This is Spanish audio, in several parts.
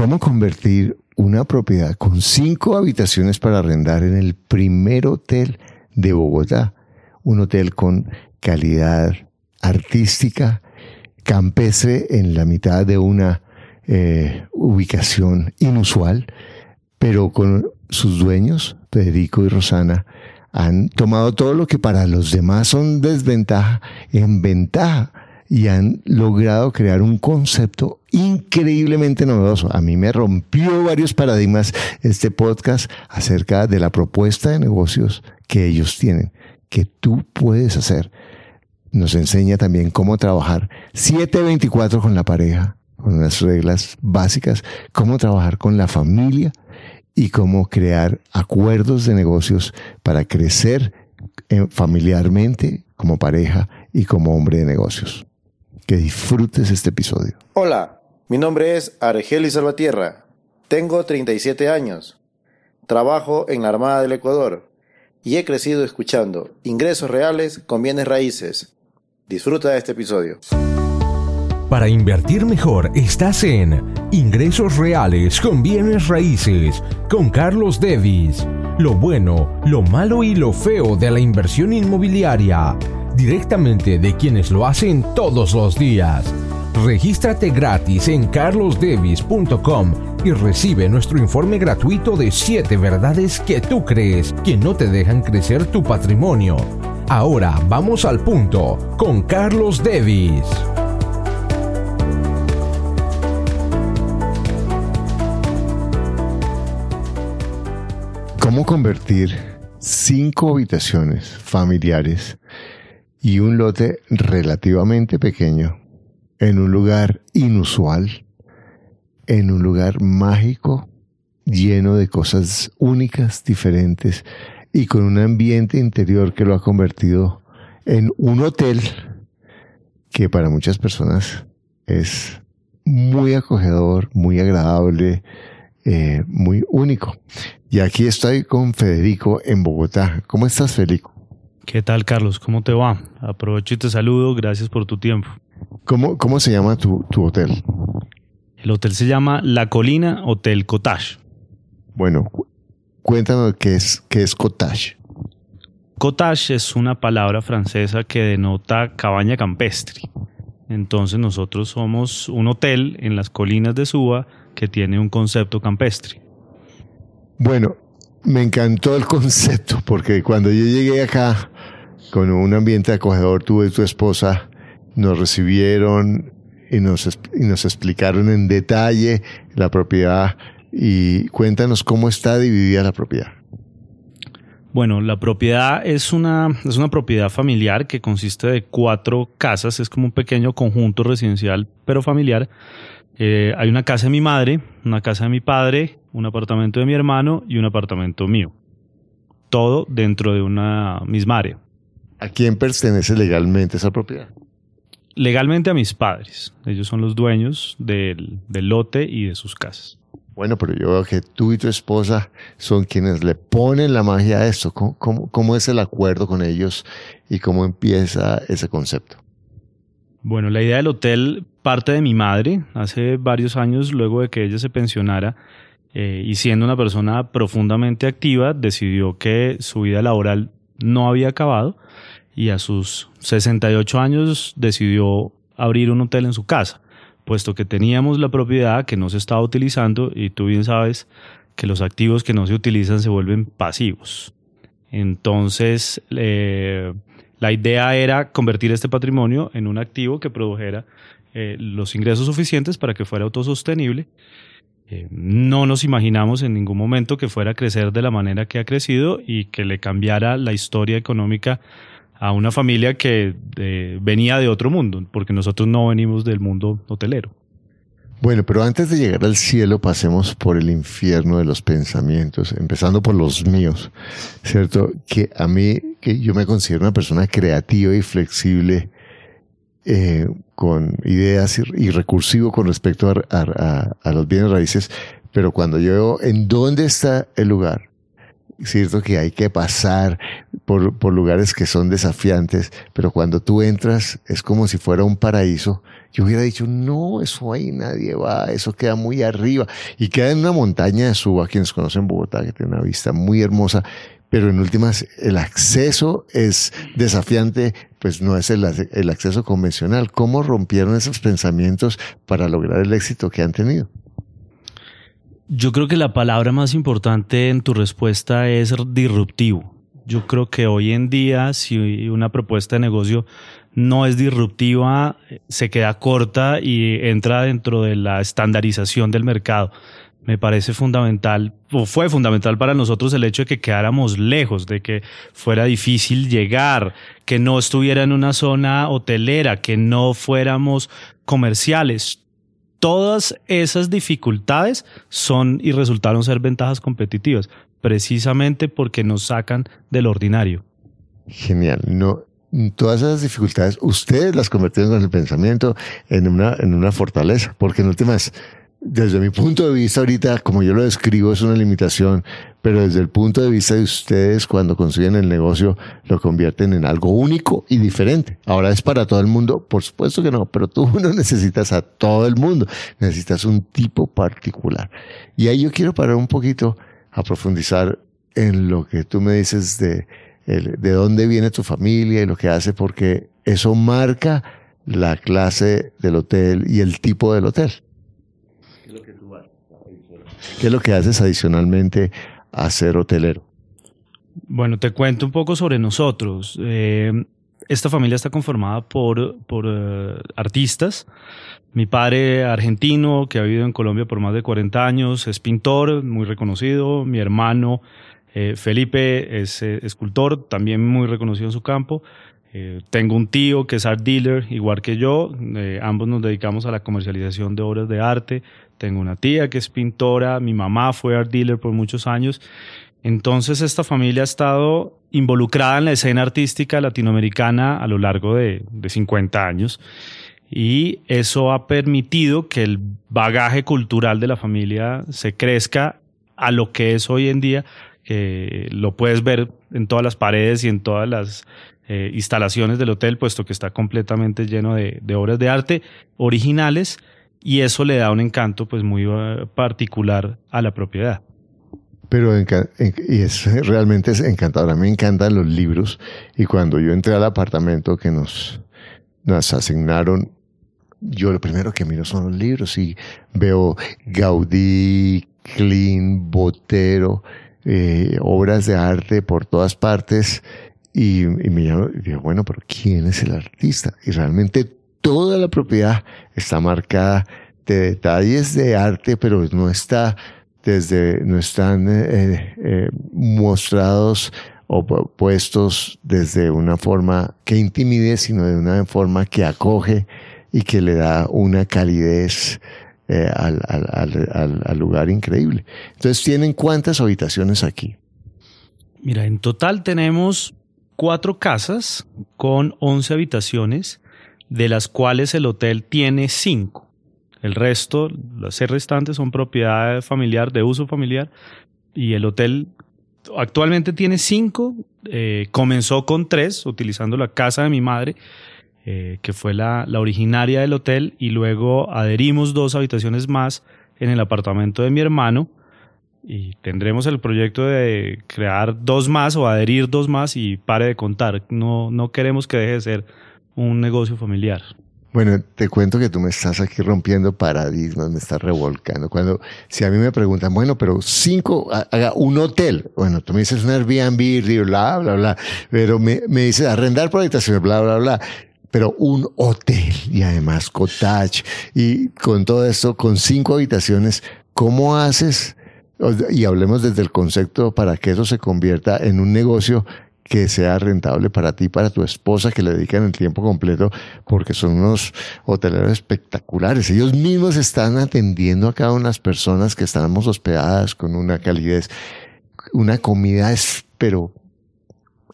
¿Cómo convertir una propiedad con cinco habitaciones para arrendar en el primer hotel de Bogotá? Un hotel con calidad artística, campestre en la mitad de una eh, ubicación inusual, pero con sus dueños, Federico y Rosana, han tomado todo lo que para los demás son desventaja en ventaja y han logrado crear un concepto increíblemente novedoso. A mí me rompió varios paradigmas este podcast acerca de la propuesta de negocios que ellos tienen, que tú puedes hacer. Nos enseña también cómo trabajar 724 con la pareja, con unas reglas básicas, cómo trabajar con la familia y cómo crear acuerdos de negocios para crecer eh, familiarmente como pareja y como hombre de negocios. Que disfrutes este episodio. Hola, mi nombre es Argelis Salvatierra. Tengo 37 años. Trabajo en la Armada del Ecuador y he crecido escuchando ingresos reales con bienes raíces. Disfruta de este episodio. Para invertir mejor estás en Ingresos Reales con Bienes Raíces con Carlos Devis. Lo bueno, lo malo y lo feo de la inversión inmobiliaria. Directamente de quienes lo hacen todos los días. Regístrate gratis en carlosdevis.com y recibe nuestro informe gratuito de 7 verdades que tú crees que no te dejan crecer tu patrimonio. Ahora vamos al punto con Carlos Devis. ¿Cómo convertir cinco habitaciones familiares y un lote relativamente pequeño en un lugar inusual, en un lugar mágico, lleno de cosas únicas, diferentes y con un ambiente interior que lo ha convertido en un hotel que para muchas personas es muy acogedor, muy agradable, eh, muy único. Y aquí estoy con Federico en Bogotá. ¿Cómo estás, Federico? ¿Qué tal, Carlos? ¿Cómo te va? Aprovecho y te saludo. Gracias por tu tiempo. ¿Cómo, cómo se llama tu, tu hotel? El hotel se llama La Colina Hotel Cottage. Bueno, cuéntanos qué es, qué es cottage. Cottage es una palabra francesa que denota cabaña campestre. Entonces nosotros somos un hotel en las colinas de Suba que tiene un concepto campestre. Bueno, me encantó el concepto porque cuando yo llegué acá con un ambiente acogedor, tuve tu esposa, nos recibieron y nos, y nos explicaron en detalle la propiedad y cuéntanos cómo está dividida la propiedad. Bueno, la propiedad es una, es una propiedad familiar que consiste de cuatro casas, es como un pequeño conjunto residencial, pero familiar, eh, hay una casa de mi madre, una casa de mi padre, un apartamento de mi hermano y un apartamento mío. Todo dentro de una misma área. ¿A quién pertenece legalmente esa propiedad? Legalmente a mis padres. Ellos son los dueños del, lote y de sus casas. Bueno, pero yo veo que tú y tu esposa son quienes le ponen la magia a esto. cómo es el acuerdo con ellos y cómo empieza ese concepto? Bueno, la idea del hotel parte de mi madre hace varios años, luego de que ella se pensionara eh, y siendo una persona profundamente activa, decidió que su vida laboral no había acabado y a sus 68 años decidió abrir un hotel en su casa, puesto que teníamos la propiedad que no se estaba utilizando y tú bien sabes que los activos que no se utilizan se vuelven pasivos. Entonces, eh, la idea era convertir este patrimonio en un activo que produjera eh, los ingresos suficientes para que fuera autosostenible. Eh, no nos imaginamos en ningún momento que fuera a crecer de la manera que ha crecido y que le cambiara la historia económica a una familia que eh, venía de otro mundo, porque nosotros no venimos del mundo hotelero. Bueno, pero antes de llegar al cielo, pasemos por el infierno de los pensamientos, empezando por los míos, ¿cierto? Que a mí, que yo me considero una persona creativa y flexible, eh, con ideas y, recursivo con respecto a, los bienes raíces, pero cuando yo veo en dónde está el lugar, cierto que hay que pasar por, por, lugares que son desafiantes, pero cuando tú entras es como si fuera un paraíso. Yo hubiera dicho, no, eso ahí nadie va, eso queda muy arriba y queda en una montaña de suba, quienes conocen Bogotá, que tiene una vista muy hermosa, pero en últimas el acceso es desafiante, pues no es el, acceso convencional. ¿Cómo rompieron esos pensamientos para lograr el éxito que han tenido? Yo creo que la palabra más importante en tu respuesta es disruptivo. Yo creo que hoy en día, si una propuesta de negocio no es disruptiva, se queda corta y entra dentro de la estandarización del mercado. Me parece fundamental, o fue fundamental para nosotros el hecho de que quedáramos lejos, de que fuera difícil llegar, que no estuviera en una zona hotelera, que no fuéramos comerciales todas esas dificultades son y resultaron ser ventajas competitivas, precisamente porque nos sacan del ordinario. Genial. No, todas esas dificultades ustedes las convirtieron en el pensamiento en una, en una fortaleza, porque en últimas desde mi punto de vista ahorita, como yo lo describo, es una limitación, pero desde el punto de vista de ustedes, cuando consiguen el negocio, lo convierten en algo único y diferente. Ahora es para todo el mundo, por supuesto que no, pero tú no necesitas a todo el mundo, necesitas un tipo particular. Y ahí yo quiero parar un poquito a profundizar en lo que tú me dices de, de dónde viene tu familia y lo que hace, porque eso marca la clase del hotel y el tipo del hotel. ¿Qué es lo que haces adicionalmente a ser hotelero? Bueno, te cuento un poco sobre nosotros. Eh, esta familia está conformada por, por eh, artistas. Mi padre argentino, que ha vivido en Colombia por más de 40 años, es pintor, muy reconocido. Mi hermano eh, Felipe es escultor, también muy reconocido en su campo. tengo un tío que es art dealer, igual que yo. ambos nos dedicamos a la comercialización de obras de arte. Tengo una tía que es pintora, mi mamá fue art dealer por muchos años. Entonces esta familia ha estado involucrada en la escena artística latinoamericana a lo largo de, de 50 años y eso ha permitido que el bagaje cultural de la familia se crezca a lo que es hoy en día, lo puedes ver en todas las paredes y en todas las eh, instalaciones del hotel, puesto que está completamente lleno de, de obras de arte originales y eso le da un encanto pues muy eh, particular a la propiedad. Pero y es realmente es encantador. Me encantan los libros y cuando yo entré al apartamento que nos, nos asignaron, yo lo primero que miro son los libros y veo Gaudí, Klein, Botero, eh, obras de arte por todas partes y, y me llamo, y digo, bueno, pero ¿quién es el artista? Y realmente toda la propiedad está marcada de detalles de arte, pero no está desde, no están eh, eh, mostrados o puestos desde una forma que intimide, sino de una forma que acoge y que le da una calidez eh, al, al, lugar increíble. Entonces, ¿tienen cuántas habitaciones aquí? Mira, en total tenemos cuatro casas con once habitaciones de las cuales el hotel tiene cinco. El resto, las seis restantes son propiedad familiar, de uso familiar, y el hotel actualmente tiene cinco, eh, comenzó con tres, utilizando la casa de mi madre, eh, que fue la, la originaria del hotel, y luego adherimos dos habitaciones más en el apartamento de mi hermano, y tendremos el proyecto de crear dos más o adherir dos más y pare de contar. No, no queremos que deje de ser un negocio familiar. Bueno, te cuento que tú me estás aquí rompiendo paradigmas, me estás revolcando. Cuando, si a mí me preguntan, bueno, pero cinco, haga un hotel. Bueno, tú me dices un Airbnb, bla, bla, bla. Pero me, me dices arrendar por habitaciones, bla, bla, bla. Pero un hotel y además cottage y con todo esto, con cinco habitaciones, ¿cómo haces? Y hablemos desde el concepto para que eso se convierta en un negocio que sea rentable para ti, para tu esposa, que le dedican el tiempo completo, porque son unos hoteleros espectaculares. Ellos mismos están atendiendo a cada una de las personas que estamos hospedadas con una calidez, una comida, es, pero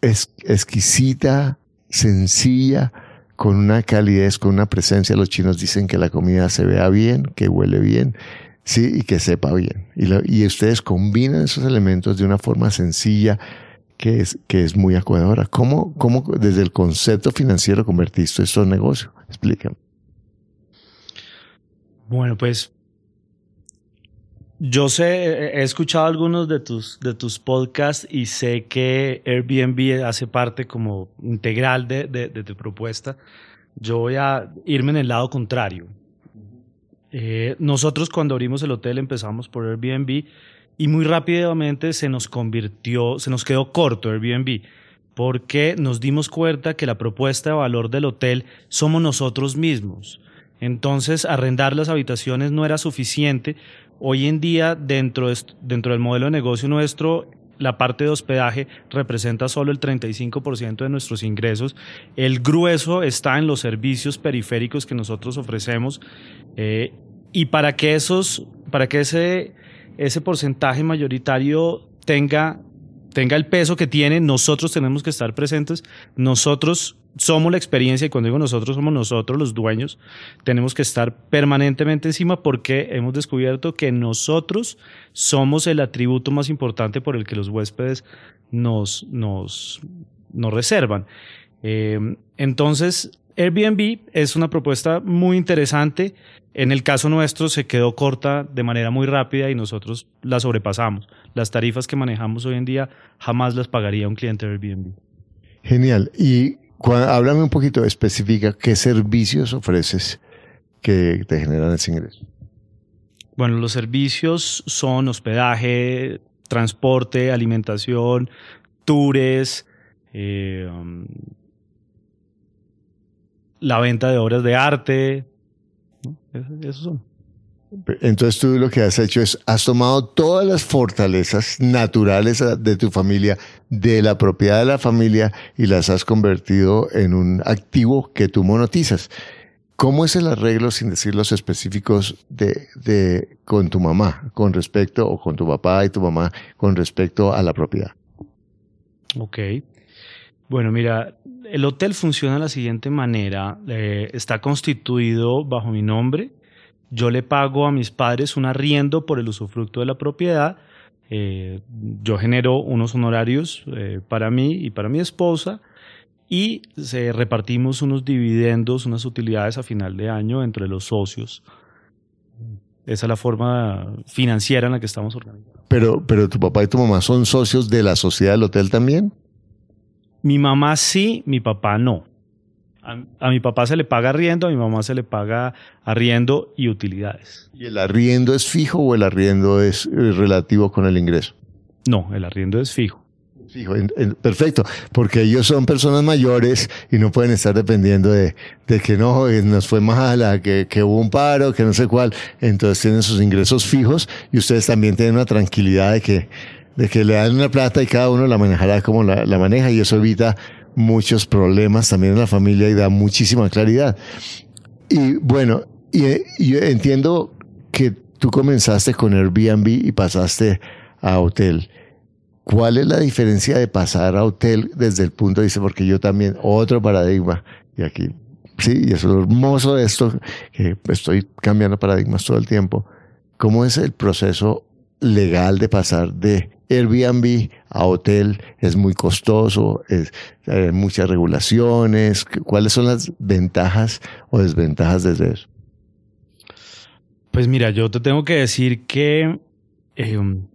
es exquisita, sencilla, con una calidez, con una presencia. Los chinos dicen que la comida se vea bien, que huele bien, Sí, y que sepa bien. Y, y ustedes combinan esos elementos de una forma sencilla que es, que es muy acogedora. ¿Cómo, ¿Cómo desde el concepto financiero convertiste esto en negocio? Explícame. Bueno, pues yo sé, he escuchado algunos de tus, de tus podcasts y sé que Airbnb hace parte como integral de, de, tu propuesta. Yo voy a irme en el lado contrario. Eh, nosotros cuando abrimos el hotel empezamos por Airbnb y muy rápidamente se nos convirtió, se nos quedó corto Airbnb porque nos dimos cuenta que la propuesta de valor del hotel somos nosotros mismos. Entonces, arrendar las habitaciones no era suficiente. Hoy en día, dentro, dentro del modelo de negocio nuestro, la parte de hospedaje representa solo el 35% de nuestros ingresos. El grueso está en los servicios periféricos que nosotros ofrecemos. Eh, y para que esos, para que ese ese porcentaje mayoritario tenga, tenga el peso que tiene, nosotros tenemos que estar presentes, nosotros somos la experiencia y cuando digo nosotros somos nosotros los dueños, tenemos que estar permanentemente encima porque hemos descubierto que nosotros somos el atributo más importante por el que los huéspedes nos, nos, nos reservan. Eh, entonces, Airbnb es una propuesta muy interesante en el caso nuestro se quedó corta de manera muy rápida y nosotros la sobrepasamos. Las tarifas que manejamos hoy en día jamás las pagaría un cliente de Airbnb. Genial. Y háblame un poquito, específica, ¿qué servicios ofreces que te generan ese ingreso? Bueno, los servicios son hospedaje, transporte, alimentación, tours, eh, um, la venta de obras de arte, son. Entonces tú lo que has hecho es, has tomado todas las fortalezas naturales de tu familia, de la propiedad de la familia, y las has convertido en un activo que tú monetizas. ¿Cómo es el arreglo, sin decir los específicos, de, de, con tu mamá, con respecto, o con tu papá y tu mamá, con respecto a la propiedad? Ok. Bueno, mira, el hotel funciona de la siguiente manera. Eh, está constituido bajo mi nombre. Yo le pago a mis padres un arriendo por el usufructo de la propiedad. Eh, yo genero unos honorarios eh, para mí y para mi esposa y se repartimos unos dividendos, unas utilidades a final de año entre los socios. Esa es la forma financiera en la que estamos organizados. Pero, pero tu papá y tu mamá son socios de la sociedad del hotel también. Mi mamá sí, mi papá no. A, mi papá se le paga arriendo, a mi mamá se le paga arriendo y utilidades. ¿Y el arriendo es fijo o el arriendo es relativo con el ingreso? No, el arriendo es fijo. Fijo, perfecto, porque ellos son personas mayores y no pueden estar dependiendo de, que no, eh, nos fue mala, que, que hubo un paro, que no sé cuál. Entonces tienen sus ingresos fijos y ustedes también tienen una tranquilidad de que de que le dan una plata y cada uno la manejará como la, maneja y eso evita muchos problemas también en la familia y da muchísima claridad. Y bueno, y, entiendo que tú comenzaste con Airbnb y pasaste a hotel. ¿Cuál es la diferencia de pasar a hotel desde el punto de vista? Porque yo también, otro paradigma, y aquí, sí, y es hermoso de esto, que estoy cambiando paradigmas todo el tiempo. ¿Cómo es el proceso legal de pasar de Airbnb a hotel es muy costoso, es, hay muchas regulaciones. ¿Cuáles son las ventajas o desventajas de eso? Pues mira, yo te tengo que decir que em,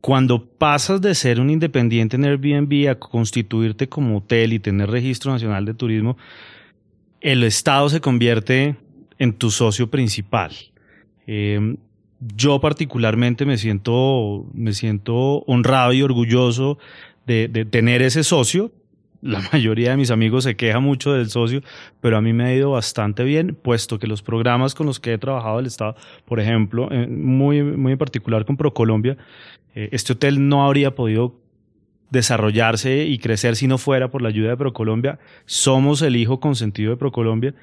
cuando pasas de ser un independiente en Airbnb a constituirte como hotel y tener registro nacional de turismo, el Estado se convierte en tu socio principal. Em, yo particularmente me siento, me siento honrado y orgulloso de, tener ese socio. La mayoría de mis amigos se queja mucho del socio, pero a mí me ha ido bastante bien, puesto que los programas con los que he trabajado el Estado, por ejemplo, eh, muy, muy en particular con ProColombia, eh, este hotel no habría podido desarrollarse y crecer si no fuera por la ayuda de ProColombia. Somos el hijo consentido de ProColombia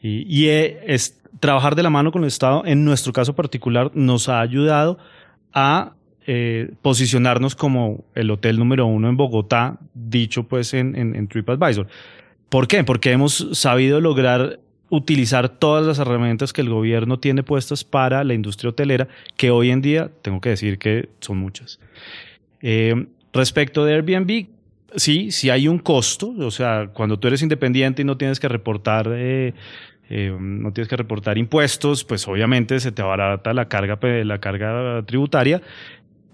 y, y es, trabajar de la mano con el Estado, en nuestro caso particular, nos ha ayudado a eh, posicionarnos como el hotel número uno en Bogotá, dicho pues en, en, TripAdvisor. ¿Por qué? Porque hemos sabido lograr utilizar todas las herramientas que el gobierno tiene puestas para la industria hotelera, que hoy en día tengo que decir que son muchas. Eh, respecto de Airbnb, sí, sí hay un costo, o sea, cuando tú eres independiente y no tienes que reportar... Eh, eh, no tienes que reportar impuestos, pues obviamente se te abarata la carga, la carga tributaria,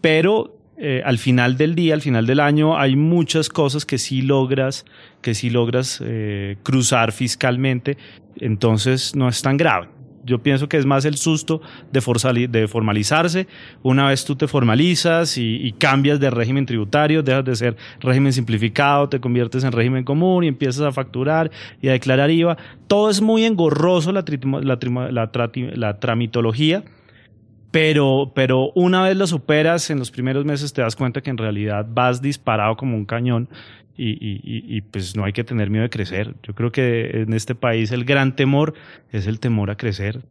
pero eh, al final del día, al final del año, hay muchas cosas que sí logras, que sí logras eh, cruzar fiscalmente, entonces no es tan grave. Yo pienso que es más el susto de, formalizarse. Una vez tú te formalizas y, cambias de régimen tributario, dejas de ser régimen simplificado, te conviertes en régimen común y empiezas a facturar y a declarar IVA. Todo es muy engorroso la, la tramitología pero, pero una vez lo superas, en los primeros meses te das cuenta que en realidad vas disparado como un cañón y, y, y, pues no hay que tener miedo de crecer. Yo creo que en este país el gran temor es el temor a crecer.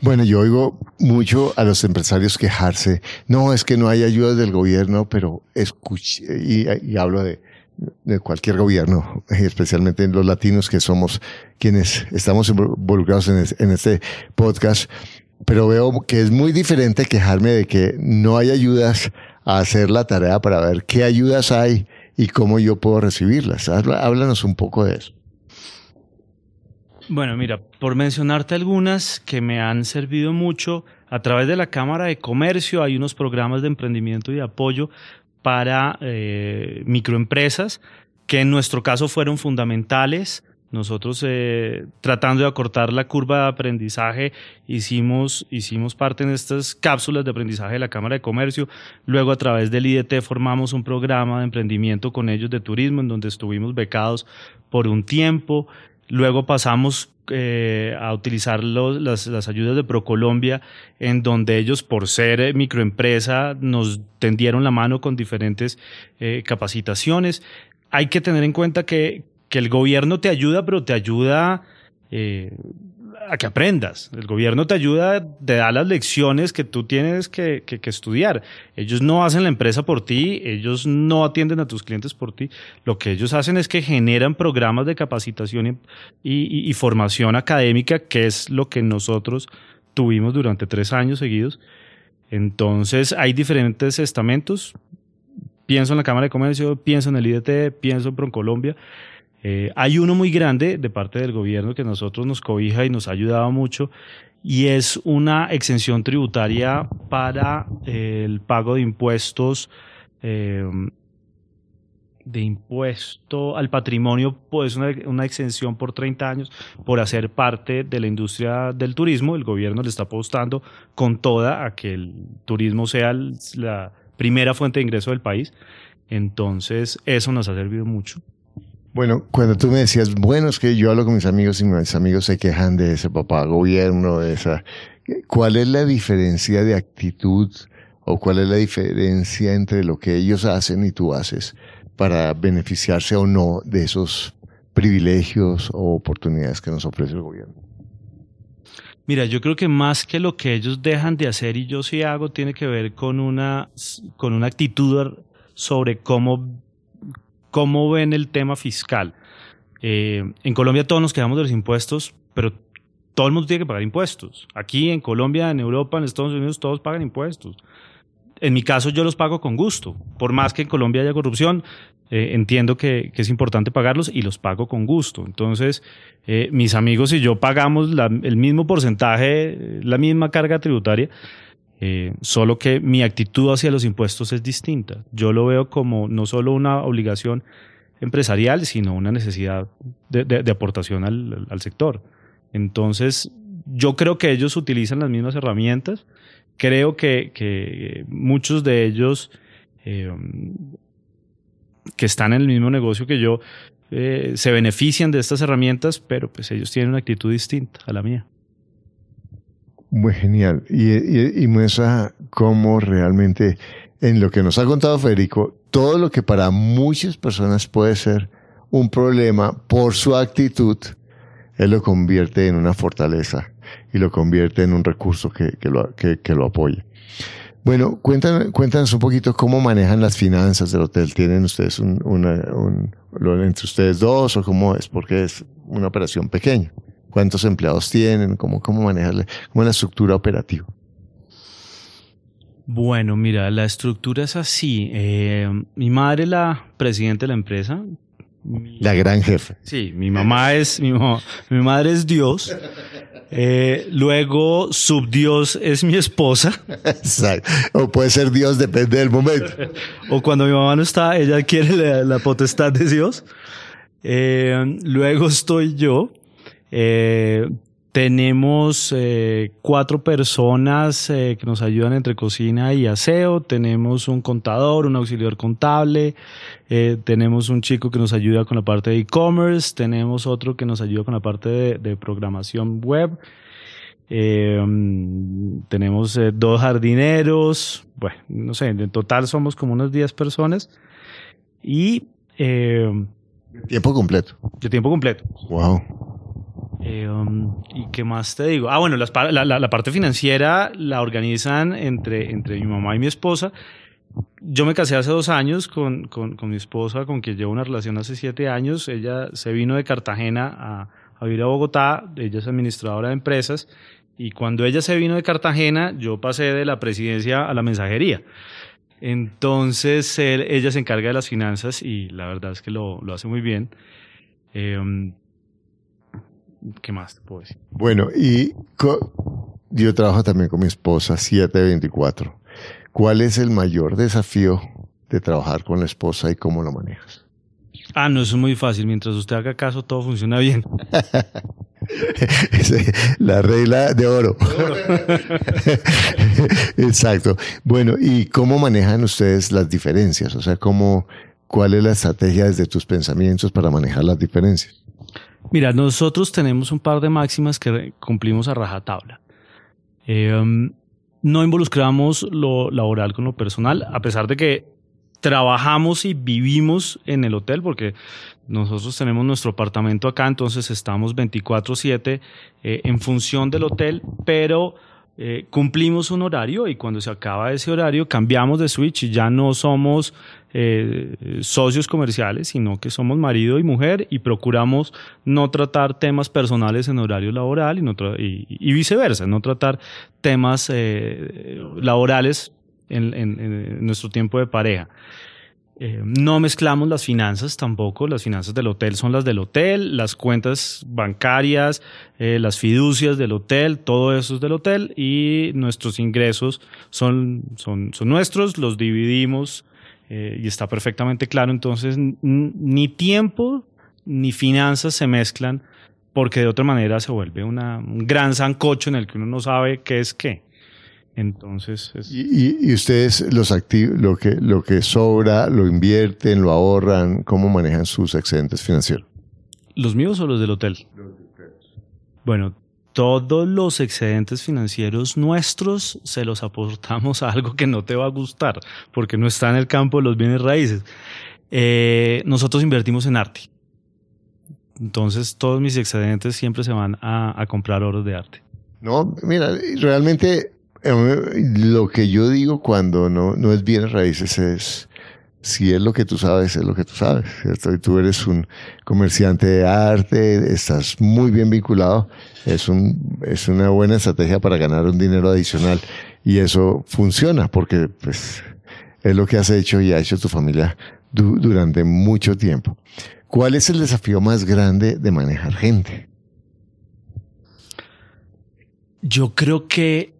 Bueno, yo oigo mucho a los empresarios quejarse. No, es que no hay ayudas del gobierno, pero escuche, y, hablo de, cualquier gobierno, especialmente en los latinos que somos quienes estamos involucrados en este podcast pero veo que es muy diferente quejarme de que no hay ayudas a hacer la tarea para ver qué ayudas hay y cómo yo puedo recibirlas. Háblanos un poco de eso. Bueno, mira, por mencionarte algunas que me han servido mucho, a través de la Cámara de Comercio hay unos programas de emprendimiento y apoyo para eh, microempresas que en nuestro caso fueron fundamentales nosotros, eh, tratando de acortar la curva de aprendizaje, hicimos, hicimos parte en estas cápsulas de aprendizaje de la Cámara de Comercio. Luego, a través del IDT, formamos un programa de emprendimiento con ellos de turismo, en donde estuvimos becados por un tiempo. Luego pasamos eh, a utilizar las, las, ayudas de ProColombia, en donde ellos, por ser microempresa, nos tendieron la mano con diferentes eh, capacitaciones. Hay que tener en cuenta que, que el gobierno te ayuda, pero te ayuda eh, a que aprendas. El gobierno te ayuda, te da las lecciones que tú tienes que, estudiar. Ellos no hacen la empresa por ti, ellos no atienden a tus clientes por ti. Lo que ellos hacen es que generan programas de capacitación y, formación académica, que es lo que nosotros tuvimos durante tres años seguidos. Entonces hay diferentes estamentos. Pienso en la Cámara de Comercio, pienso en el IDT, pienso en ProColombia. Eh, hay uno muy grande de parte del gobierno que nosotros nos cobija y nos ha ayudado mucho y es una exención tributaria para eh, el pago de impuestos eh, de impuesto al patrimonio, pues una, una, exención por 30 años por hacer parte de la industria del turismo. El gobierno le está apostando con toda a que el turismo sea la primera fuente de ingreso del país. Entonces, eso nos ha servido mucho. Bueno, cuando tú me decías, bueno, es que yo hablo con mis amigos y mis amigos se quejan de ese papá gobierno, de esa, ¿cuál es la diferencia de actitud o cuál es la diferencia entre lo que ellos hacen y tú haces para beneficiarse o no de esos privilegios o oportunidades que nos ofrece el gobierno? Mira, yo creo que más que lo que ellos dejan de hacer y yo sí hago, tiene que ver con una, con una actitud sobre cómo ¿Cómo ven el tema fiscal? Eh, en Colombia todos nos quedamos de los impuestos, pero todo el mundo tiene que pagar impuestos. Aquí en Colombia, en Europa, en Estados Unidos, todos pagan impuestos. En mi caso, yo los pago con gusto. Por más que en Colombia haya corrupción, eh, entiendo que, es importante pagarlos y los pago con gusto. Entonces, eh, mis amigos y yo pagamos el mismo porcentaje, la misma carga tributaria. Eh, solo que mi actitud hacia los impuestos es distinta. Yo lo veo como no solo una obligación empresarial, sino una necesidad de, aportación al, sector. Entonces, yo creo que ellos utilizan las mismas herramientas. Creo que, muchos de ellos eh, que están en el mismo negocio que yo eh, se benefician de estas herramientas, pero pues ellos tienen una actitud distinta a la mía. Muy genial. Y, muestra cómo realmente, en lo que nos ha contado Federico, todo lo que para muchas personas puede ser un problema por su actitud, él lo convierte en una fortaleza y lo convierte en un recurso que, lo, que, lo apoye. Bueno, cuéntanos, cuéntanos un poquito cómo manejan las finanzas del hotel. ¿Tienen ustedes un, lo entre ustedes dos o cómo es? Porque es una operación pequeña. ¿Cuántos empleados tienen? ¿Cómo, cómo manejarle? ¿Cómo es la estructura operativa? Bueno, mira, la estructura es así. Eh, mi madre es la presidenta de la empresa. La gran jefe. Sí, mi mamá es, mi, mi madre es Dios. Eh, luego, subdios es mi esposa. Exacto. O puede ser Dios, depende del momento. o cuando mi mamá no está, ella quiere la, potestad de Dios. Eh, luego estoy yo. Eh, tenemos eh, cuatro personas eh, que nos ayudan entre cocina y aseo. Tenemos un contador, un auxiliar contable. Eh, tenemos un chico que nos ayuda con la parte de e-commerce. Tenemos otro que nos ayuda con la parte de, programación web. tenemos dos jardineros. Bueno, no sé, en total somos como unas 10 personas. Y... tiempo completo. De tiempo completo. Wow. Eh, um, ¿Y qué más te digo? Ah, bueno, la, la, parte financiera la organizan entre, entre mi mamá y mi esposa. Yo me casé hace dos años con, con, con, mi esposa, con quien llevo una relación hace siete años. Ella se vino de Cartagena a, a vivir a Bogotá. Ella es administradora de empresas. Y cuando ella se vino de Cartagena, yo pasé de la presidencia a la mensajería. Entonces, ella se encarga de las finanzas y la verdad es que lo, lo hace muy bien. Eh, um, ¿Qué más te puedo decir? Bueno, y yo trabajo también con mi esposa 724. ¿Cuál es el mayor desafío de trabajar con la esposa y cómo lo manejas? Ah, no, eso es muy fácil. Mientras usted haga caso, todo funciona bien. la regla de oro. Exacto. Bueno, ¿y cómo manejan ustedes las diferencias? O sea, ¿cómo, ¿cuál es la estrategia desde tus pensamientos para manejar las diferencias? Mira, nosotros tenemos un par de máximas que cumplimos a rajatabla. Eh, um, no involucramos lo laboral con lo personal, a pesar de que trabajamos y vivimos en el hotel, porque nosotros tenemos nuestro apartamento acá, entonces estamos 24/7 eh, en función del hotel, pero eh, cumplimos un horario y cuando se acaba ese horario cambiamos de switch y ya no somos eh, socios comerciales, sino que somos marido y mujer y procuramos no tratar temas personales en horario laboral y, viceversa, no tratar temas eh, laborales en nuestro tiempo de pareja. Eh, no mezclamos las finanzas tampoco, las finanzas del hotel son las del hotel, las cuentas bancarias, eh, las fiducias del hotel, todo eso es del hotel y nuestros ingresos son, son, son nuestros, los dividimos eh, y está perfectamente claro, entonces ni tiempo ni finanzas se mezclan porque de otra manera se vuelve una, un gran zancocho en el que uno no sabe qué es qué. Entonces. ¿Y, ustedes los activos, lo que, lo que sobra, lo invierten, lo ahorran? ¿Cómo manejan sus excedentes financieros? ¿Los míos o los del hotel? Bueno, todos los excedentes financieros nuestros se los aportamos a algo que no te va a gustar, porque no está en el campo de los bienes raíces. Eh, nosotros invertimos en arte. Entonces, todos mis excedentes siempre se van a, a comprar obras de arte. No, mira, realmente lo que yo digo cuando no, no es bienes raíces es, si es lo que tú sabes, es lo que tú sabes, ¿cierto? Y tú eres un comerciante de arte, estás muy bien vinculado, es, un, es una buena estrategia para ganar un dinero adicional y eso funciona porque pues, es lo que has hecho y ha hecho tu familia durante mucho tiempo. ¿Cuál es el desafío más grande de manejar gente? Yo creo que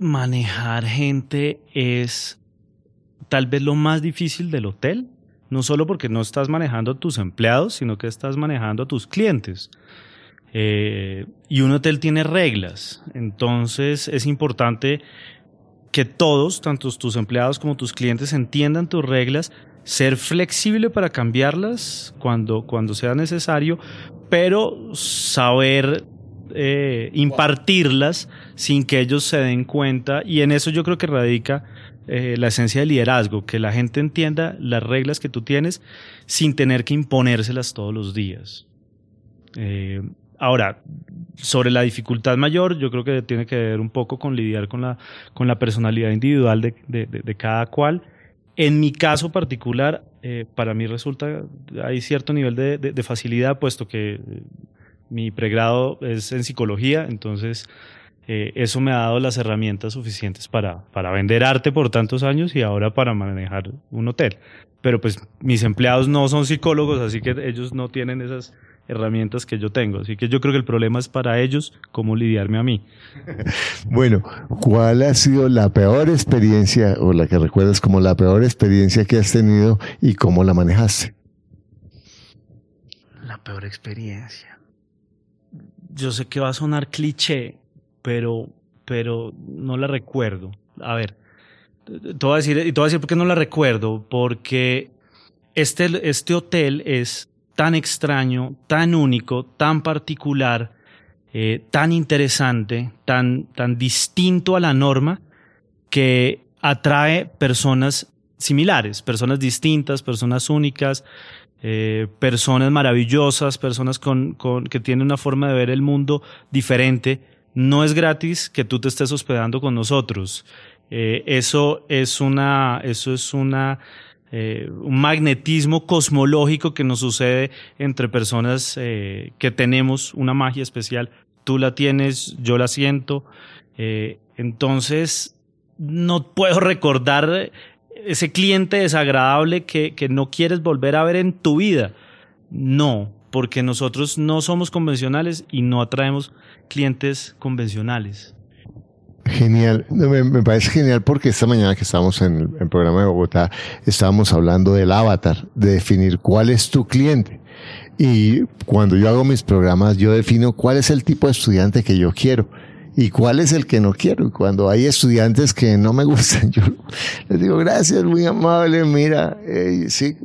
manejar gente es tal vez lo más difícil del hotel, no solo porque no estás manejando a tus empleados, sino que estás manejando a tus clientes. Eh, y un hotel tiene reglas, entonces es importante que todos, tanto tus empleados como tus clientes, entiendan tus reglas, ser flexible para cambiarlas cuando, cuando sea necesario, pero saber eh, impartirlas sin que ellos se den cuenta y en eso yo creo que radica eh, la esencia del liderazgo, que la gente entienda las reglas que tú tienes sin tener que imponérselas todos los días. Eh, ahora, sobre la dificultad mayor, yo creo que tiene que ver un poco con lidiar con la, con la personalidad individual de, de, cada cual. En mi caso particular, para mí resulta, hay cierto nivel de, facilidad, puesto que mi pregrado es en psicología, entonces eh, eso me ha dado las herramientas suficientes para, para vender arte por tantos años y ahora para manejar un hotel. Pero pues mis empleados no son psicólogos, así que ellos no tienen esas herramientas que yo tengo. Así que yo creo que el problema es para ellos cómo lidiarme a mí. Bueno, ¿cuál ha sido la peor experiencia o la que recuerdas como la peor experiencia que has tenido y cómo la manejaste? La peor experiencia. Yo sé que va a sonar cliché, pero, pero no la recuerdo. A ver, te voy a decir, y te a decir por qué no la recuerdo, porque este, este hotel es tan extraño, tan único, tan particular, eh, tan interesante, tan, tan distinto a la norma, que atrae personas similares, personas distintas, personas únicas, eh, personas maravillosas, personas con, con, que tienen una forma de ver el mundo diferente. No es gratis que tú te estés hospedando con nosotros. Eh, eso es una, eso es una eh, un magnetismo cosmológico que nos sucede entre personas que tenemos una magia especial. Tú la tienes, yo la siento. Entonces, no puedo recordar ese cliente desagradable que, que no quieres volver a ver en tu vida. No, porque nosotros no somos convencionales y no atraemos clientes convencionales. Genial, me, parece genial porque esta mañana que estábamos en el, programa de Bogotá, estábamos hablando del avatar, de definir cuál es tu cliente. Y cuando yo hago mis programas, yo defino cuál es el tipo de estudiante que yo quiero y cuál es el que no quiero. Cuando hay estudiantes que no me gustan, yo les digo, gracias, muy amable, mira, sí,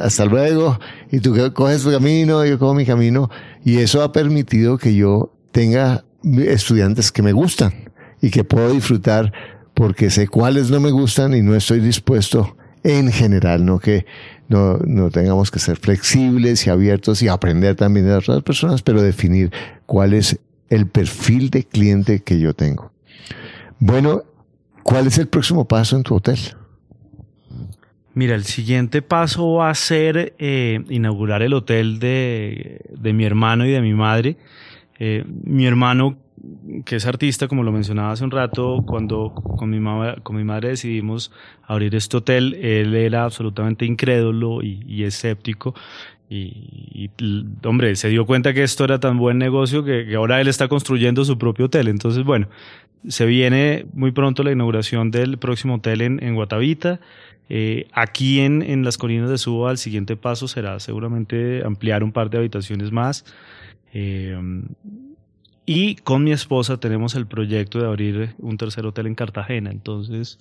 hasta luego. Y tú coges tu camino, yo cojo mi camino. Y eso ha permitido que yo tenga estudiantes que me gustan y que puedo disfrutar porque sé cuáles no me gustan y no estoy dispuesto en general, no que no, no tengamos que ser flexibles y abiertos y aprender también de otras personas, pero definir cuál es el perfil de cliente que yo tengo. Bueno, ¿cuál es el próximo paso en tu hotel? Mira, el siguiente paso va a ser eh, inaugurar el hotel de, de, mi hermano y de mi madre. Eh, mi hermano que es artista, como lo mencionaba hace un rato, cuando con mi, con mi madre decidimos abrir este hotel, él era absolutamente incrédulo y, escéptico. Y, hombre, se dio cuenta que esto era tan buen negocio que, ahora él está construyendo su propio hotel. Entonces, bueno, se viene muy pronto la inauguración del próximo hotel en, Guatavita. Eh, aquí en, en las colinas de Suba, el siguiente paso será seguramente ampliar un par de habitaciones más. Eh, y con mi esposa tenemos el proyecto de abrir un tercer hotel en Cartagena. Entonces,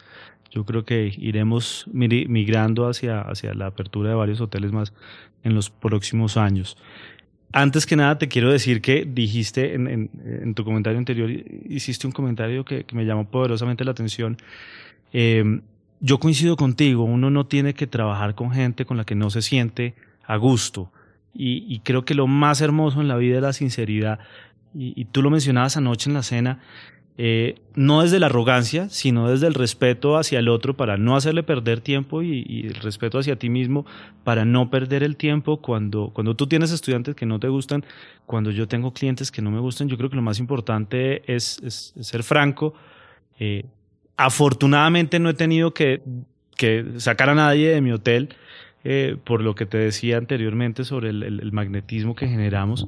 yo creo que iremos migrando hacia, hacia la apertura de varios hoteles más en los próximos años. Antes que nada, te quiero decir que dijiste en, tu comentario anterior, hiciste un comentario que, me llamó poderosamente la atención. Em, yo coincido contigo, uno no tiene que trabajar con gente con la que no se siente a gusto. Y creo que lo más hermoso en la vida es la sinceridad y, tú lo mencionabas anoche en la cena, eh, no desde la arrogancia, sino desde el respeto hacia el otro para no hacerle perder tiempo y, el respeto hacia ti mismo para no perder el tiempo cuando, cuando tú tienes estudiantes que no te gustan, cuando yo tengo clientes que no me gustan, yo creo que lo más importante es, ser franco. Eh, afortunadamente no he tenido que, sacar a nadie de mi hotel eh, por lo que te decía anteriormente sobre el magnetismo que generamos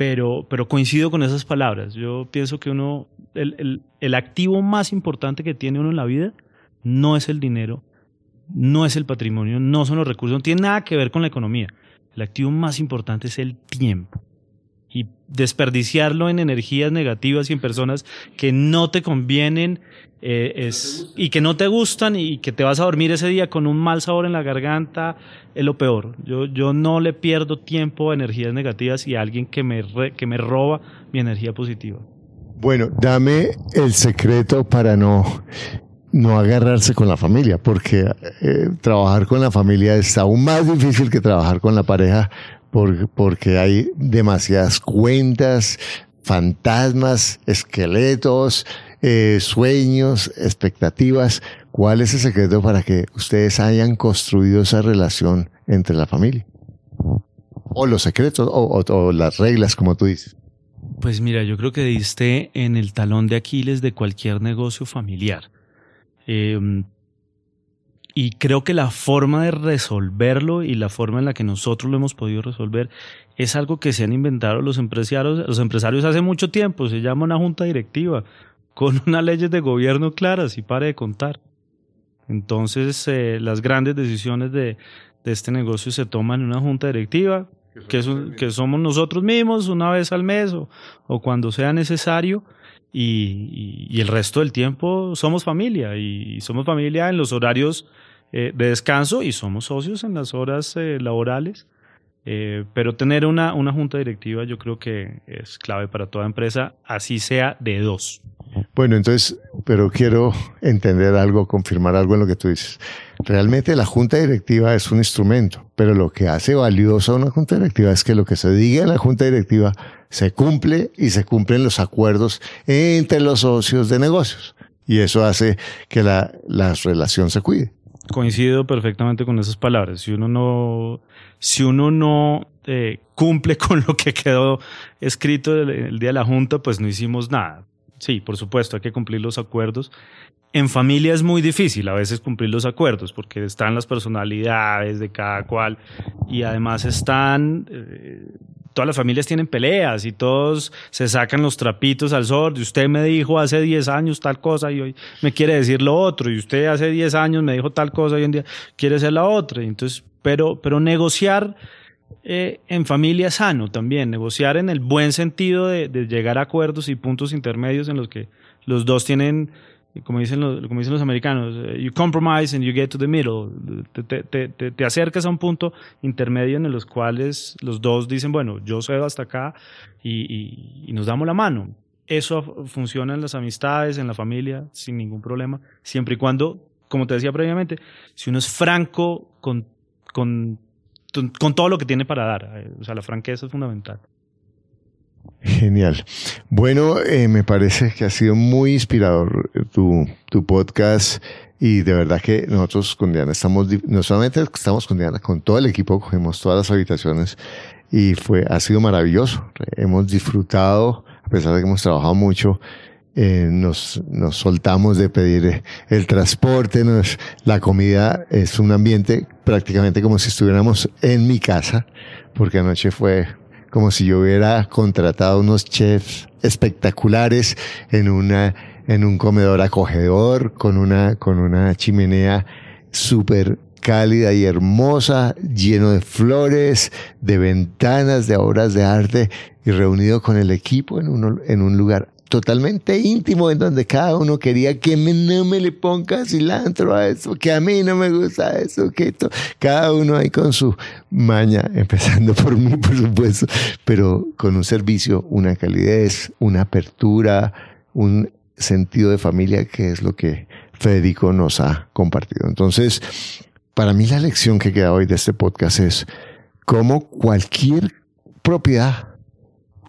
pero, pero coincido con esas palabras. Yo pienso que uno, el, el, el, activo más importante que tiene uno en la vida no es el dinero, no es el patrimonio, no son los recursos, no tiene nada que ver con la economía. El activo más importante es el tiempo. Y desperdiciarlo en energías negativas y en personas que no te convienen eh, es, y que no te gustan y que te vas a dormir ese día con un mal sabor en la garganta, es lo peor. Yo, yo no le pierdo tiempo a energías negativas y a alguien que me, que me roba mi energía positiva. Bueno, dame el secreto para no, no agarrarse con la familia, porque eh, trabajar con la familia es aún más difícil que trabajar con la pareja, porque hay demasiadas cuentas, fantasmas, esqueletos, eh, sueños, expectativas. ¿Cuál es el secreto para que ustedes hayan construido esa relación entre la familia? o los secretos o, las reglas, como tú dices. Pues mira, yo creo que diste en el talón de Aquiles de cualquier negocio familiar. Em, y creo que la forma de resolverlo y la forma en la que nosotros lo hemos podido resolver es algo que se han inventado los empresarios, los empresarios hace mucho tiempo. Se llama una junta directiva con unas leyes de gobierno claras y pare de contar. Entonces, eh, las grandes decisiones de, de, este negocio se toman en una junta directiva, que, que somos nosotros mismos una vez al mes o, o cuando sea necesario. Y, y, el resto del tiempo somos familia y somos familia en los horarios eh, de descanso y somos socios en las horas eh, laborales. Eh, pero tener una, una junta directiva yo creo que es clave para toda empresa, así sea de dos. Bueno, entonces, pero quiero entender algo, confirmar algo en lo que tú dices. Realmente la junta directiva es un instrumento, pero lo que hace valiosa una junta directiva es que lo que se diga en la junta directiva se cumple y se cumplen los acuerdos entre los socios de negocios. Y eso hace que la, la relación se cuide coincido perfectamente con esas palabras. Si uno no, si uno no eh, cumple con lo que quedó escrito el, día de la junta, pues no hicimos nada. Sí, por supuesto, hay que cumplir los acuerdos. En familia es muy difícil a veces cumplir los acuerdos porque están las personalidades de cada cual y además están eh, todas las familias tienen peleas y todos se sacan los trapitos al sol. Y usted me dijo hace 10 años tal cosa y hoy me quiere decir lo otro. Y usted hace 10 años me dijo tal cosa y hoy en día quiere ser la otra. Entonces, pero, pero negociar eh, en familia sano también, negociar en el buen sentido de, de llegar a acuerdos y puntos intermedios en los que los dos tienen como dicen los, como dicen los americanos, eh, you compromise and you get to the middle. Te, te, te, te, acercas a un punto intermedio en los cuales los dos dicen, bueno, yo cedo hasta acá y, y, nos damos la mano. Eso funciona en las amistades, en la familia, sin ningún problema, siempre y cuando, como te decía previamente, si uno es franco con, con, con todo lo que tiene para dar. Eh, o sea, la franqueza es fundamental. Genial. Bueno, eh, me parece que ha sido muy inspirador tu, tu podcast y de verdad que nosotros con Diana estamos, no solamente estamos con Diana, con todo el equipo, cogemos todas las habitaciones y fue, ha sido maravilloso. Hemos disfrutado, a pesar de que hemos trabajado mucho, eh, nos, nos soltamos de pedir el transporte, la comida es un ambiente prácticamente como si estuviéramos en mi casa, porque anoche fue como si yo hubiera contratado unos chefs espectaculares en una en un comedor acogedor con una con una chimenea súper cálida y hermosa, lleno de flores, de ventanas, de obras de arte y reunido con el equipo en un, en un lugar totalmente íntimo en donde cada uno quería que no me le ponga cilantro a eso, que a mí no me gusta eso, que cada uno ahí con su maña, empezando por mí, por supuesto, pero con un servicio, una calidez, una apertura, un sentido de familia que es lo que Federico nos ha compartido. Entonces, para mí la lección que queda hoy de este podcast es cómo cualquier propiedad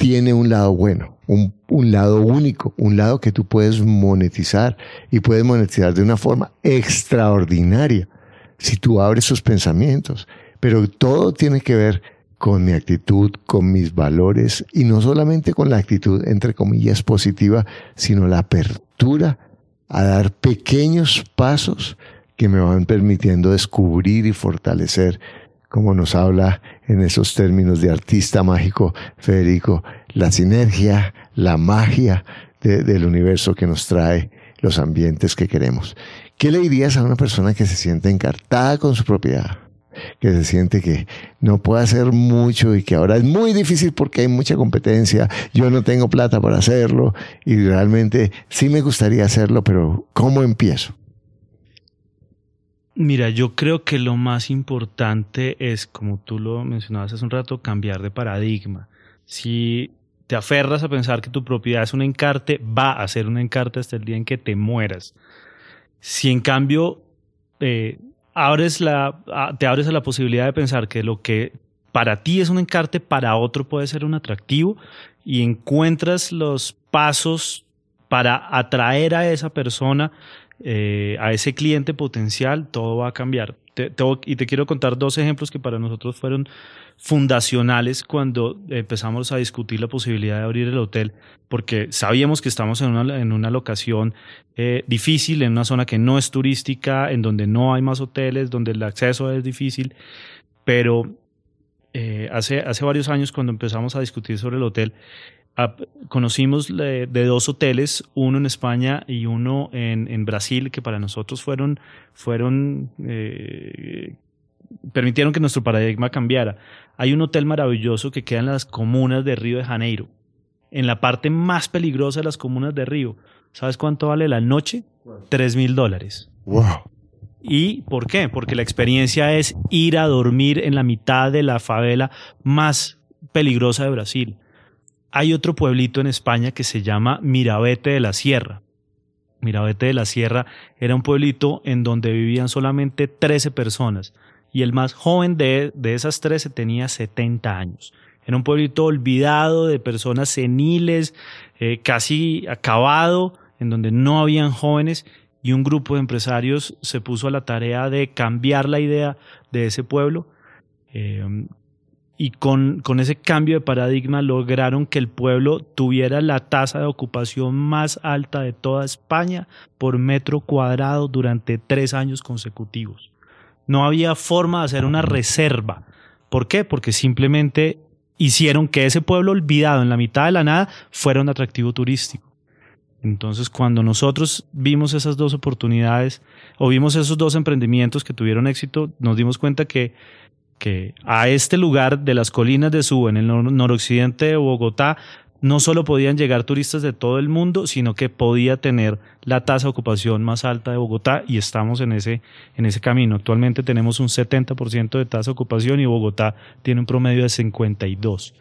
tiene un lado bueno, un, un, lado único, un lado que tú puedes monetizar y puedes monetizar de una forma extraordinaria si tú abres sus pensamientos. Pero todo tiene que ver con mi actitud, con mis valores y no solamente con la actitud, entre comillas, positiva, sino la apertura a dar pequeños pasos que me van permitiendo descubrir y fortalecer como nos habla en esos términos de artista mágico Federico, la sinergia, la magia del universo que nos trae los ambientes que queremos. ¿Qué le dirías a una persona que se siente encartada con su propiedad? que se siente que no puede hacer mucho y que ahora es muy difícil porque hay mucha competencia, yo no tengo plata para hacerlo y realmente sí me gustaría hacerlo, pero ¿cómo empiezo? Mira, yo creo que lo más importante es, como tú lo mencionabas hace un rato, cambiar de paradigma. Si te aferras a pensar que tu propiedad es un encarte, va a ser un encarte hasta el día en que te mueras. Si en cambio eh, abres la, te abres a la posibilidad de pensar que lo que para ti es un encarte, para otro puede ser un atractivo y encuentras los pasos para atraer a esa persona eh, a ese cliente potencial, todo va a cambiar. y te quiero contar dos ejemplos que para nosotros fueron fundacionales cuando empezamos a discutir la posibilidad de abrir el hotel, porque sabíamos que estamos en una, en una locación eh, difícil, en una zona que no es turística, en donde no hay más hoteles, donde el acceso es difícil, pero eh, hace, hace varios años cuando empezamos a discutir sobre el hotel, conocimos de, dos hoteles, uno en España y uno en, en Brasil, que para nosotros fueron, fueron eh, permitieron que nuestro paradigma cambiara. Hay un hotel maravilloso que queda en las comunas de Río de Janeiro, en la parte más peligrosa de las comunas de Río. ¿Sabes cuánto vale la noche? Tres mil dólares. Wow. ¿Y por qué? Porque la experiencia es ir a dormir en la mitad de la favela más peligrosa de Brasil hay otro pueblito en España que se llama Mirabete de la Sierra. Mirabete de la Sierra era un pueblito en donde vivían solamente 13 personas y el más joven de, esas 13 tenía 70 años. Era un pueblito olvidado de personas seniles, eh, casi acabado, en donde no habían jóvenes y un grupo de empresarios se puso a la tarea de cambiar la idea de ese pueblo. Eh, y con, con, ese cambio de paradigma lograron que el pueblo tuviera la tasa de ocupación más alta de toda España por metro cuadrado durante tres años consecutivos. No había forma de hacer una reserva. ¿Por qué? Porque simplemente hicieron que ese pueblo olvidado en la mitad de la nada fuera un atractivo turístico. Entonces, cuando nosotros vimos esas dos oportunidades o vimos esos dos emprendimientos que tuvieron éxito, nos dimos cuenta que que a este lugar de las colinas de Suba, en el noroccidente de Bogotá, no solo podían llegar turistas de todo el mundo, sino que podía tener la tasa de ocupación más alta de Bogotá y estamos en ese, en ese camino. Actualmente tenemos un 70% de tasa de ocupación y Bogotá tiene un promedio de 52%.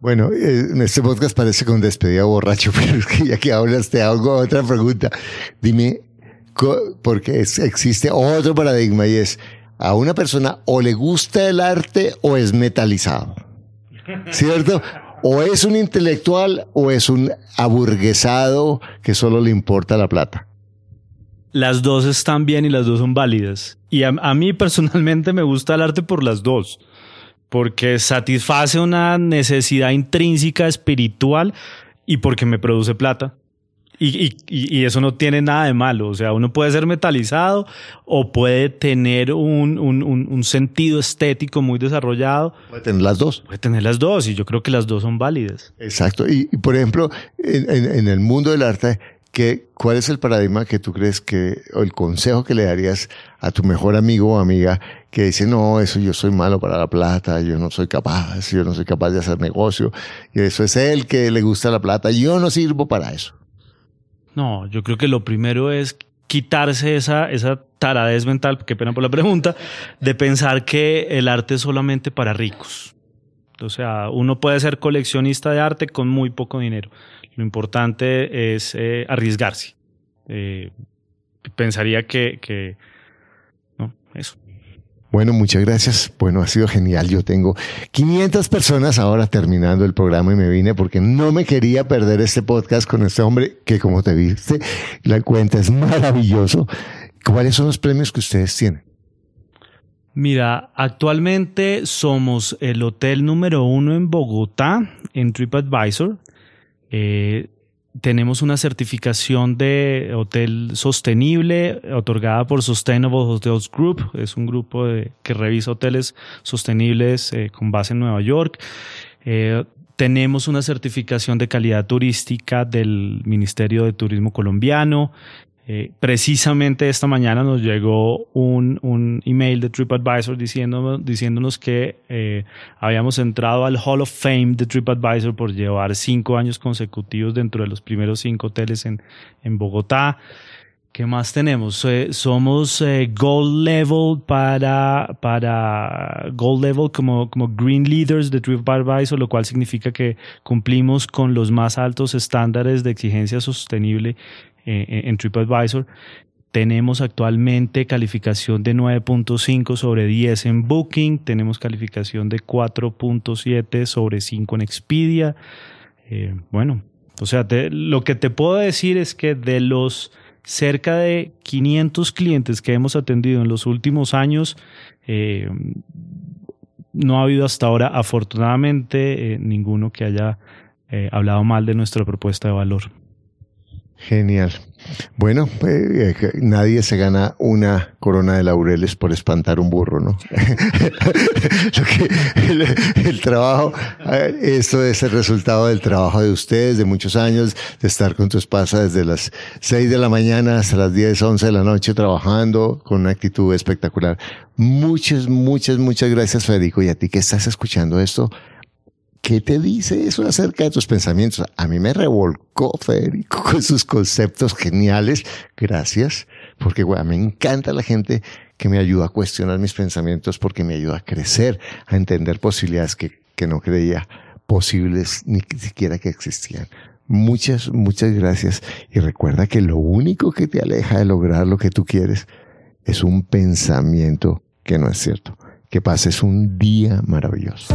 Bueno, eh, en este podcast parece con despedida borracho, pero es que ya que hablas te hago otra pregunta. Dime, porque existe otro paradigma y es, a una persona o le gusta el arte o es metalizado. ¿Cierto? O es un intelectual o es un aburguesado que solo le importa la plata. Las dos están bien y las dos son válidas. Y a, mí personalmente me gusta el arte por las dos. Porque satisface una necesidad intrínseca espiritual y porque me produce plata. Y, y, eso no tiene nada de malo. O sea, uno puede ser metalizado o puede tener un, un, un, sentido estético muy desarrollado. Puede tener las dos. Puede tener las dos y yo creo que las dos son válidas. Exacto. Y, por ejemplo, en, en, el mundo del arte, ¿qué, ¿cuál es el paradigma que tú crees que, o el consejo que le darías a tu mejor amigo o amiga que dice, no, eso yo soy malo para la plata, yo no soy capaz, yo no soy capaz de hacer negocio, y eso es él que le gusta la plata, yo no sirvo para eso? No, yo creo que lo primero es quitarse esa, esa taradez mental, qué pena por la pregunta, de pensar que el arte es solamente para ricos. O sea, uno puede ser coleccionista de arte con muy poco dinero. Lo importante es eh, arriesgarse. Eh, pensaría que, que, no, eso. Bueno, muchas gracias. Bueno, ha sido genial. Yo tengo 500 personas ahora terminando el programa y me vine porque no me quería perder este podcast con este hombre que, como te viste, la cuenta es maravilloso. ¿Cuáles son los premios que ustedes tienen? Mira, actualmente somos el hotel número uno en Bogotá en TripAdvisor. Eh, tenemos una certificación de hotel sostenible otorgada por Sustainable Hotels Group. Es un grupo que revisa hoteles sostenibles eh, con base en Nueva York. Eh, tenemos una certificación de calidad turística del Ministerio de Turismo colombiano. Eh, precisamente esta mañana nos llegó un, un email de TripAdvisor diciéndonos, diciéndonos que eh, habíamos entrado al Hall of Fame de TripAdvisor por llevar cinco años consecutivos dentro de los primeros cinco hoteles en, en Bogotá. ¿Qué más tenemos? Eh, somos Gold Level para, para Gold Level como, como Green Leaders de TripAdvisor, lo cual significa que cumplimos con los más altos estándares de exigencia sostenible eh, en TripAdvisor. Tenemos actualmente calificación de 9.5 sobre 10 en Booking, tenemos calificación de 4.7 sobre 5 en Expedia. Eh, bueno, o sea, lo que te puedo decir es que de los cerca de 500 clientes que hemos atendido en los últimos años. Eh, no ha habido hasta ahora, afortunadamente, eh, ninguno que haya eh, hablado mal de nuestra propuesta de valor. Genial. Bueno, pues, nadie se gana una corona de laureles por espantar un burro, ¿no? el, trabajo, esto es el resultado del trabajo de ustedes, de muchos años, de estar con tu esposa desde las 6 de la mañana hasta las 10, 11 de la noche trabajando con una actitud espectacular. Muchas, muchas, muchas gracias, Federico. Y a ti que estás escuchando esto, ¿Qué te dice eso acerca de tus pensamientos? A mí me revolcó Federico con sus conceptos geniales. Gracias, porque me encanta la gente que me ayuda a cuestionar mis pensamientos porque me ayuda a crecer, a entender posibilidades que, que no creía posibles ni siquiera que existían. Muchas, muchas gracias. Y recuerda que lo único que te aleja de lograr lo que tú quieres es un pensamiento que no es cierto. Que pases un día maravilloso.